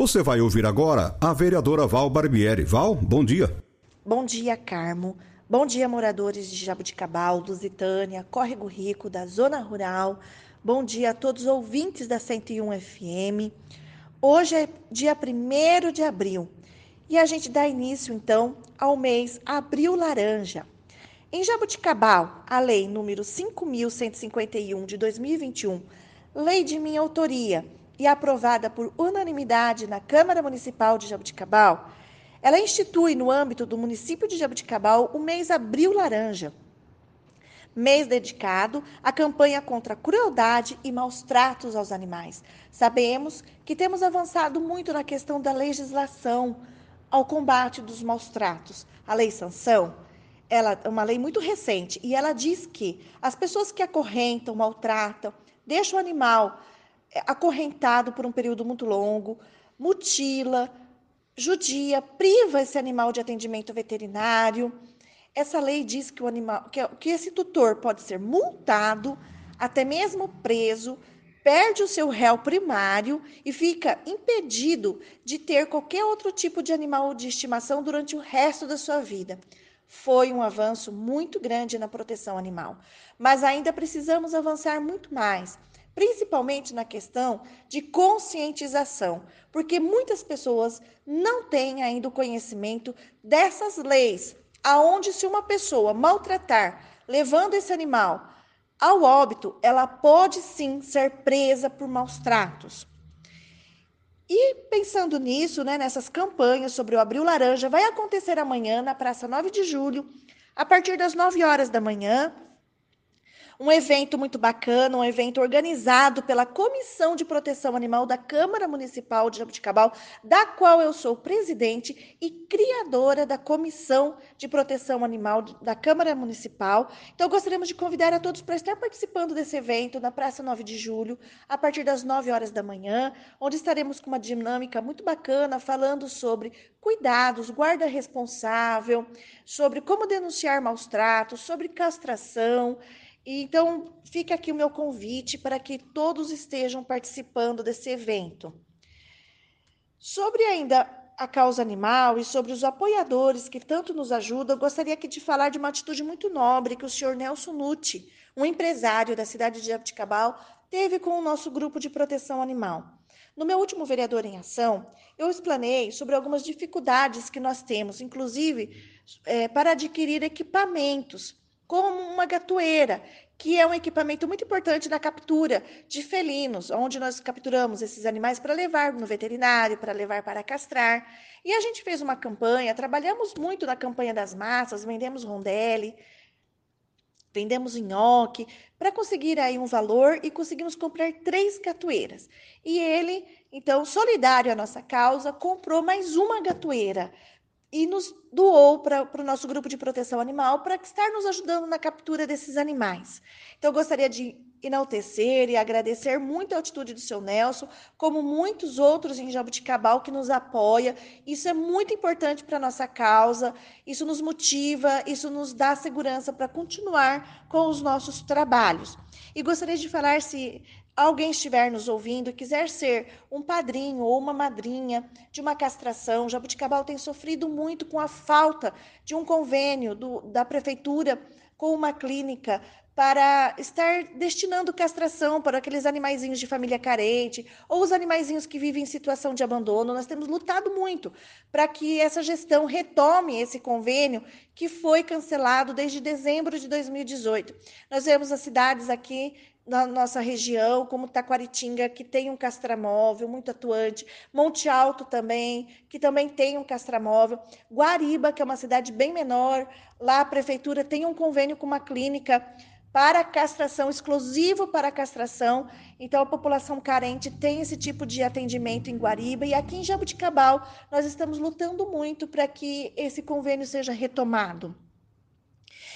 Você vai ouvir agora a vereadora Val Barbieri. Val, bom dia. Bom dia, Carmo. Bom dia, moradores de Jabuticabal, Lusitânia, Córrego Rico, da Zona Rural. Bom dia a todos os ouvintes da 101 FM. Hoje é dia 1 de abril e a gente dá início, então, ao mês Abril Laranja. Em Jabuticabal, a lei número 5.151 de 2021, lei de minha autoria, e aprovada por unanimidade na Câmara Municipal de Jabuticabal, ela institui no âmbito do município de Jabuticabal o mês Abril Laranja, mês dedicado à campanha contra a crueldade e maus tratos aos animais. Sabemos que temos avançado muito na questão da legislação ao combate dos maus tratos. A lei sanção, ela é uma lei muito recente e ela diz que as pessoas que acorrentam, maltratam, deixam o animal acorrentado por um período muito longo, mutila, judia, priva esse animal de atendimento veterinário. Essa lei diz que o animal, que, que esse tutor pode ser multado, até mesmo preso, perde o seu réu primário e fica impedido de ter qualquer outro tipo de animal de estimação durante o resto da sua vida. Foi um avanço muito grande na proteção animal, mas ainda precisamos avançar muito mais principalmente na questão de conscientização, porque muitas pessoas não têm ainda o conhecimento dessas leis, aonde se uma pessoa maltratar, levando esse animal ao óbito, ela pode sim ser presa por maus tratos. E pensando nisso, né, nessas campanhas sobre o Abril Laranja, vai acontecer amanhã na Praça 9 de Julho, a partir das 9 horas da manhã, um evento muito bacana, um evento organizado pela Comissão de Proteção Animal da Câmara Municipal de Jabuticabal, da qual eu sou presidente e criadora da Comissão de Proteção Animal da Câmara Municipal. Então, gostaríamos de convidar a todos para estar participando desse evento na Praça 9 de Julho, a partir das 9 horas da manhã, onde estaremos com uma dinâmica muito bacana falando sobre cuidados, guarda responsável, sobre como denunciar maus tratos, sobre castração. Então, fica aqui o meu convite para que todos estejam participando desse evento. Sobre ainda a causa animal e sobre os apoiadores que tanto nos ajudam, gostaria aqui de falar de uma atitude muito nobre que o senhor Nelson Nucci, um empresário da cidade de Abiticabal, teve com o nosso grupo de proteção animal. No meu último Vereador em Ação, eu explanei sobre algumas dificuldades que nós temos, inclusive é, para adquirir equipamentos como uma gatoeira, que é um equipamento muito importante na captura de felinos, onde nós capturamos esses animais para levar no veterinário, para levar para castrar. E a gente fez uma campanha, trabalhamos muito na campanha das massas, vendemos rondelli, vendemos nhoque, para conseguir aí um valor e conseguimos comprar três gatoeiras. E ele, então, solidário à nossa causa, comprou mais uma gatoeira e nos doou para o nosso grupo de proteção animal para estar nos ajudando na captura desses animais. Então, eu gostaria de enaltecer e agradecer muito a atitude do seu Nelson, como muitos outros em Jabuticabal que nos apoia. Isso é muito importante para a nossa causa, isso nos motiva, isso nos dá segurança para continuar com os nossos trabalhos. E gostaria de falar se alguém estiver nos ouvindo e quiser ser um padrinho ou uma madrinha de uma castração, Jabuticabal tem sofrido muito com a falta de um convênio do, da prefeitura com uma clínica para estar destinando castração para aqueles animaizinhos de família carente ou os animaizinhos que vivem em situação de abandono. Nós temos lutado muito para que essa gestão retome esse convênio que foi cancelado desde dezembro de 2018. Nós vemos as cidades aqui na nossa região, como Taquaritinga, que tem um castramóvel muito atuante, Monte Alto também, que também tem um castramóvel, Guariba, que é uma cidade bem menor, lá a prefeitura tem um convênio com uma clínica para castração, exclusivo para castração. Então, a população carente tem esse tipo de atendimento em Guariba. E aqui em Jabuticabal, nós estamos lutando muito para que esse convênio seja retomado.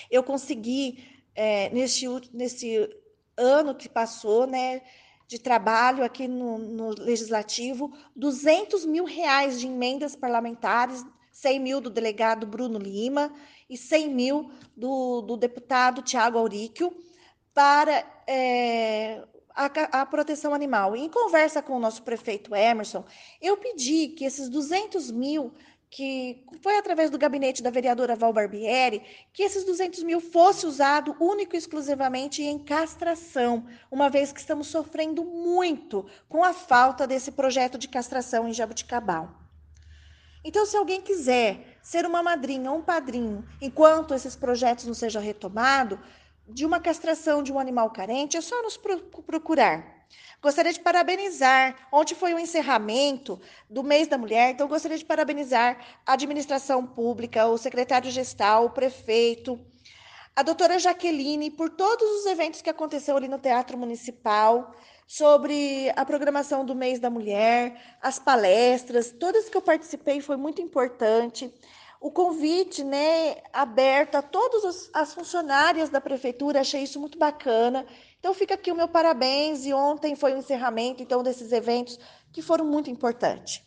Eu consegui, é, nesse, nesse ano que passou, né, de trabalho aqui no, no, Legislativo, 200 mil reais de emendas parlamentares, 100 mil do delegado Bruno Lima e 100 mil do, do deputado Tiago Auríquio para é, a, a, proteção animal. em conversa com o nosso prefeito Emerson, eu pedi que esses 200 mil que foi através do gabinete da vereadora Val Barbieri, que esses 200 mil fosse usado único e exclusivamente em castração, uma vez que estamos sofrendo muito com a falta desse projeto de castração em Jabuticabal. Então, se alguém quiser ser uma madrinha ou um padrinho, enquanto esses projetos não sejam retomados, de uma castração de um animal carente, é só nos procurar. Gostaria de parabenizar. Ontem foi o encerramento do mês da mulher, então gostaria de parabenizar a administração pública, o secretário gestal, o prefeito, a doutora Jaqueline por todos os eventos que aconteceu ali no Teatro Municipal sobre a programação do mês da mulher, as palestras, todas que eu participei foi muito importante o convite né, aberto a todas as funcionárias da prefeitura, achei isso muito bacana. Então fica aqui o meu parabéns e ontem foi o encerramento então desses eventos que foram muito importantes.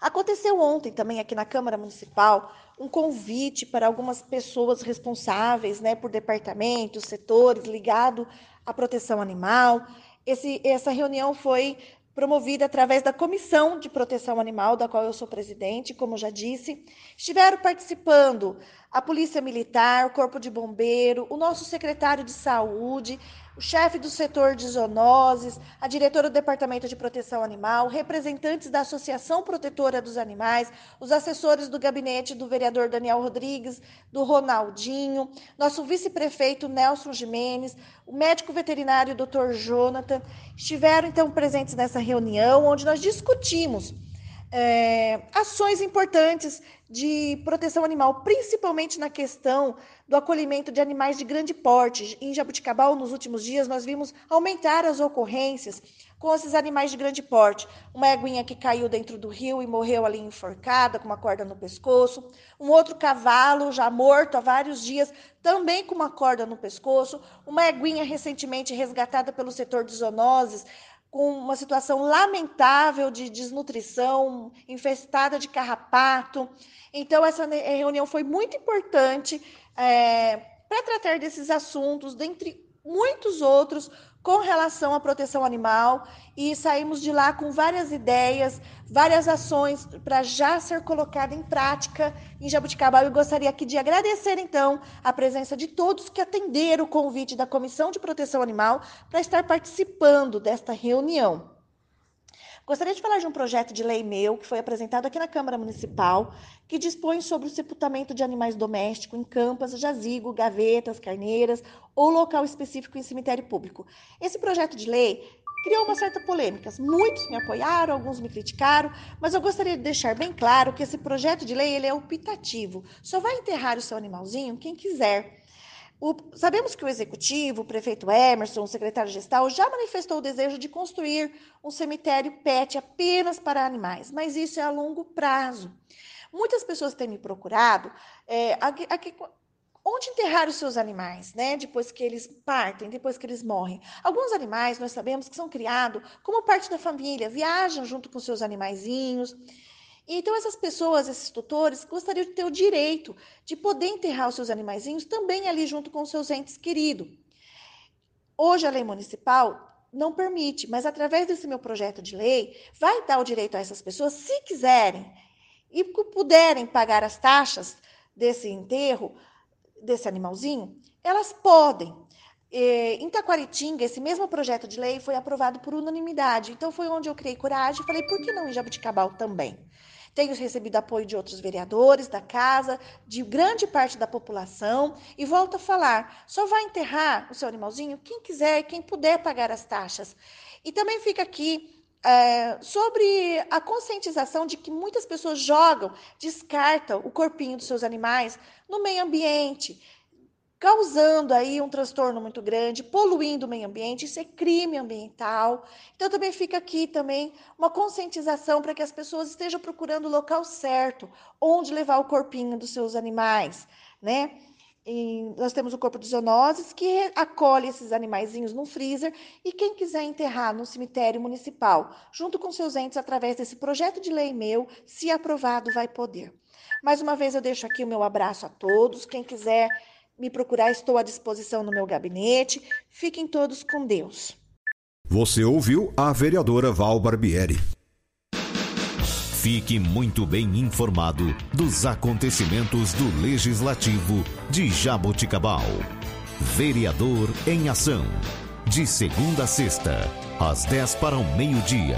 Aconteceu ontem também aqui na Câmara Municipal um convite para algumas pessoas responsáveis, né, por departamentos, setores ligados à proteção animal. Esse, essa reunião foi promovida através da Comissão de Proteção Animal, da qual eu sou presidente, como já disse. Estiveram participando a Polícia Militar, o Corpo de Bombeiro, o nosso secretário de Saúde, o chefe do setor de zoonoses, a diretora do Departamento de Proteção Animal, representantes da Associação Protetora dos Animais, os assessores do gabinete do vereador Daniel Rodrigues, do Ronaldinho, nosso vice-prefeito Nelson Jimenez, o médico veterinário Dr. Jonathan, estiveram então presentes nessa reunião, onde nós discutimos é, ações importantes de proteção animal, principalmente na questão do acolhimento de animais de grande porte. Em Jabuticabal, nos últimos dias, nós vimos aumentar as ocorrências com esses animais de grande porte. Uma eguinha que caiu dentro do rio e morreu ali enforcada, com uma corda no pescoço. Um outro cavalo, já morto há vários dias, também com uma corda no pescoço. Uma eguinha recentemente resgatada pelo setor de zoonoses, com uma situação lamentável de desnutrição, infestada de carrapato. Então, essa reunião foi muito importante é, para tratar desses assuntos, dentre muitos outros, com relação à proteção animal e saímos de lá com várias ideias, várias ações para já ser colocada em prática em Jabuticabal. Eu gostaria aqui de agradecer, então, a presença de todos que atenderam o convite da Comissão de Proteção Animal para estar participando desta reunião. Gostaria de falar de um projeto de lei meu que foi apresentado aqui na Câmara Municipal, que dispõe sobre o sepultamento de animais domésticos em campas, jazigo, gavetas, carneiras ou local específico em cemitério público. Esse projeto de lei criou uma certa polêmica. Muitos me apoiaram, alguns me criticaram, mas eu gostaria de deixar bem claro que esse projeto de lei ele é optativo. Só vai enterrar o seu animalzinho quem quiser. O, sabemos que o executivo, o prefeito Emerson, o secretário gestal, já manifestou o desejo de construir um cemitério PET apenas para animais, mas isso é a longo prazo. Muitas pessoas têm me procurado é, onde enterrar os seus animais, né? Depois que eles partem, depois que eles morrem. Alguns animais nós sabemos que são criados como parte da família, viajam junto com seus animaizinhos. Então, essas pessoas, esses tutores, gostariam de ter o direito de poder enterrar os seus animaizinhos também ali junto com os seus entes queridos. Hoje, a lei municipal não permite, mas através desse meu projeto de lei, vai dar o direito a essas pessoas, se quiserem e puderem pagar as taxas desse enterro, desse animalzinho, elas podem. Em Taquaritinga, esse mesmo projeto de lei foi aprovado por unanimidade. Então, foi onde eu criei coragem e falei, por que não em Jabuticabal também? Tenho recebido apoio de outros vereadores da casa, de grande parte da população, e volto a falar: só vai enterrar o seu animalzinho quem quiser, quem puder pagar as taxas. E também fica aqui é, sobre a conscientização de que muitas pessoas jogam, descartam o corpinho dos seus animais no meio ambiente causando aí um transtorno muito grande, poluindo o meio ambiente, isso é crime ambiental. Então também fica aqui também uma conscientização para que as pessoas estejam procurando o local certo, onde levar o corpinho dos seus animais, né? E nós temos o corpo de zoonoses que acolhe esses animaizinhos no freezer e quem quiser enterrar no cemitério municipal, junto com seus entes através desse projeto de lei meu, se aprovado, vai poder. Mais uma vez eu deixo aqui o meu abraço a todos. Quem quiser me procurar, estou à disposição no meu gabinete. Fiquem todos com Deus. Você ouviu a vereadora Val Barbieri. Fique muito bem informado dos acontecimentos do Legislativo de Jaboticabal. Vereador em Ação. De segunda a sexta, às 10 para o meio-dia.